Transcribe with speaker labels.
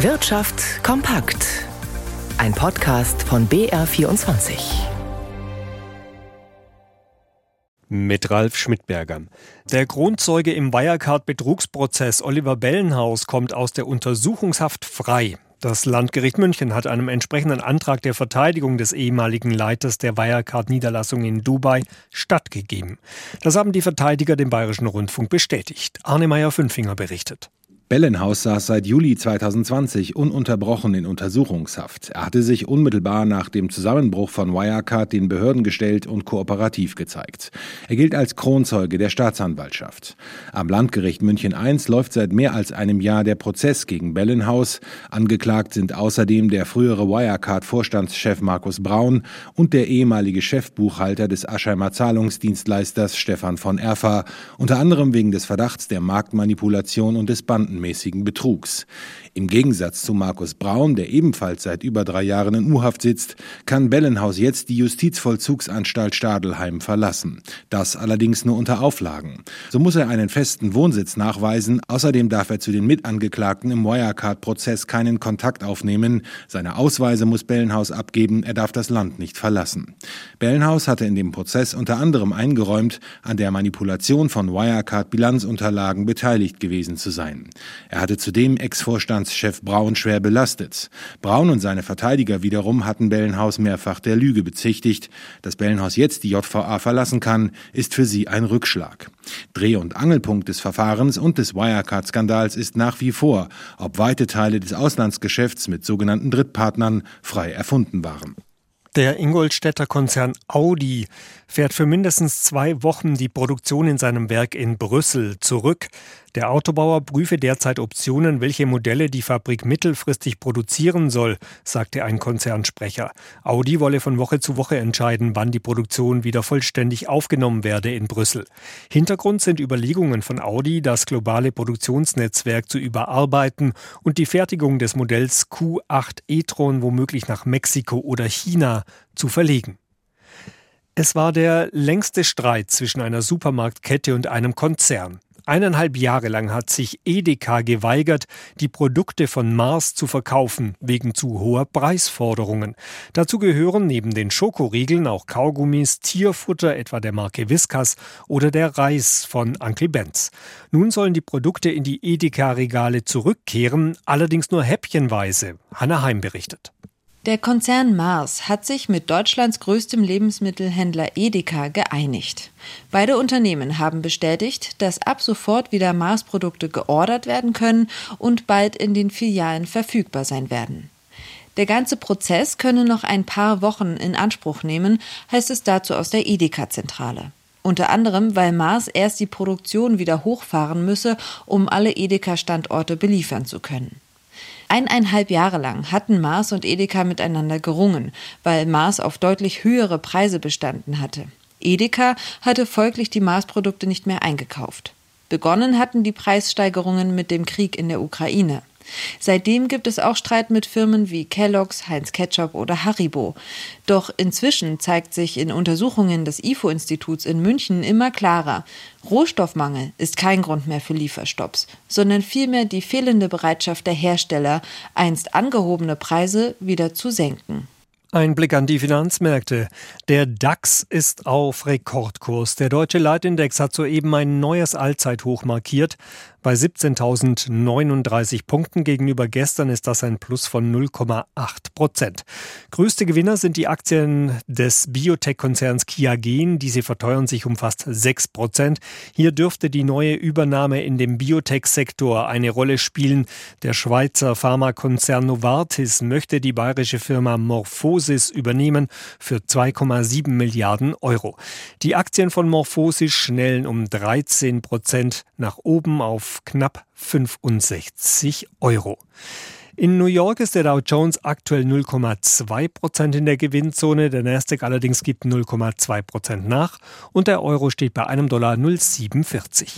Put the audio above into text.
Speaker 1: Wirtschaft kompakt. Ein Podcast von BR24.
Speaker 2: Mit Ralf Schmidberger. Der Grundzeuge im Wirecard-Betrugsprozess Oliver Bellenhaus kommt aus der Untersuchungshaft frei. Das Landgericht München hat einem entsprechenden Antrag der Verteidigung des ehemaligen Leiters der Wirecard-Niederlassung in Dubai stattgegeben. Das haben die Verteidiger dem Bayerischen Rundfunk bestätigt. Arne Meyer-Fünfinger berichtet.
Speaker 3: Bellenhaus saß seit Juli 2020 ununterbrochen in Untersuchungshaft. Er hatte sich unmittelbar nach dem Zusammenbruch von Wirecard den Behörden gestellt und kooperativ gezeigt. Er gilt als Kronzeuge der Staatsanwaltschaft. Am Landgericht München I läuft seit mehr als einem Jahr der Prozess gegen Bellenhaus. Angeklagt sind außerdem der frühere Wirecard-Vorstandschef Markus Braun und der ehemalige Chefbuchhalter des Aschheimer Zahlungsdienstleisters Stefan von Erfa, unter anderem wegen des Verdachts der Marktmanipulation und des Banden milliardenmäßigen Betrugs. Im Gegensatz zu Markus Braun, der ebenfalls seit über drei Jahren in U-Haft sitzt, kann Bellenhaus jetzt die Justizvollzugsanstalt Stadelheim verlassen. Das allerdings nur unter Auflagen. So muss er einen festen Wohnsitz nachweisen. Außerdem darf er zu den Mitangeklagten im Wirecard-Prozess keinen Kontakt aufnehmen. Seine Ausweise muss Bellenhaus abgeben. Er darf das Land nicht verlassen. Bellenhaus hatte in dem Prozess unter anderem eingeräumt, an der Manipulation von Wirecard-Bilanzunterlagen beteiligt gewesen zu sein. Er hatte zudem Ex-Vorstandschef Braun schwer belastet. Braun und seine Verteidiger wiederum hatten Bellenhaus mehrfach der Lüge bezichtigt. Dass Bellenhaus jetzt die JVA verlassen kann, ist für sie ein Rückschlag. Dreh- und Angelpunkt des Verfahrens und des Wirecard-Skandals ist nach wie vor, ob weite Teile des Auslandsgeschäfts mit sogenannten Drittpartnern frei erfunden waren.
Speaker 2: Der Ingolstädter Konzern Audi fährt für mindestens zwei Wochen die Produktion in seinem Werk in Brüssel zurück. Der Autobauer prüfe derzeit Optionen, welche Modelle die Fabrik mittelfristig produzieren soll, sagte ein Konzernsprecher. Audi wolle von Woche zu Woche entscheiden, wann die Produktion wieder vollständig aufgenommen werde in Brüssel. Hintergrund sind Überlegungen von Audi, das globale Produktionsnetzwerk zu überarbeiten und die Fertigung des Modells Q8 e-tron womöglich nach Mexiko oder China zu verlegen. Es war der längste Streit zwischen einer Supermarktkette und einem Konzern. Eineinhalb Jahre lang hat sich Edeka geweigert, die Produkte von Mars zu verkaufen, wegen zu hoher Preisforderungen. Dazu gehören neben den Schokoriegeln auch Kaugummis, Tierfutter etwa der Marke Whiskas oder der Reis von Uncle Benz. Nun sollen die Produkte in die Edeka-Regale zurückkehren, allerdings nur häppchenweise. Hanna Heim berichtet.
Speaker 4: Der Konzern Mars hat sich mit Deutschlands größtem Lebensmittelhändler Edeka geeinigt. Beide Unternehmen haben bestätigt, dass ab sofort wieder Mars-Produkte geordert werden können und bald in den Filialen verfügbar sein werden. Der ganze Prozess könne noch ein paar Wochen in Anspruch nehmen, heißt es dazu aus der Edeka-Zentrale. Unter anderem, weil Mars erst die Produktion wieder hochfahren müsse, um alle Edeka-Standorte beliefern zu können. Eineinhalb Jahre lang hatten Mars und Edeka miteinander gerungen, weil Mars auf deutlich höhere Preise bestanden hatte. Edeka hatte folglich die Mars-Produkte nicht mehr eingekauft. Begonnen hatten die Preissteigerungen mit dem Krieg in der Ukraine. Seitdem gibt es auch Streit mit Firmen wie Kellogg's, Heinz Ketchup oder Haribo. Doch inzwischen zeigt sich in Untersuchungen des IFO-Instituts in München immer klarer, Rohstoffmangel ist kein Grund mehr für Lieferstopps, sondern vielmehr die fehlende Bereitschaft der Hersteller, einst angehobene Preise wieder zu senken.
Speaker 2: Ein Blick an die Finanzmärkte. Der DAX ist auf Rekordkurs. Der deutsche Leitindex hat soeben ein neues Allzeithoch markiert. Bei 17.039 Punkten gegenüber gestern ist das ein Plus von 0,8 Prozent. Größte Gewinner sind die Aktien des Biotech-Konzerns Kiagen. Diese verteuern sich um fast 6 Prozent. Hier dürfte die neue Übernahme in dem Biotech-Sektor eine Rolle spielen. Der Schweizer Pharmakonzern Novartis möchte die bayerische Firma Morphosis übernehmen für 2,7 Milliarden Euro. Die Aktien von Morphosis schnellen um 13 Prozent nach oben knapp 65 Euro. In New York ist der Dow Jones aktuell 0,2 Prozent in der Gewinnzone, der Nasdaq allerdings gibt 0,2 Prozent nach und der Euro steht bei einem Dollar 0,47.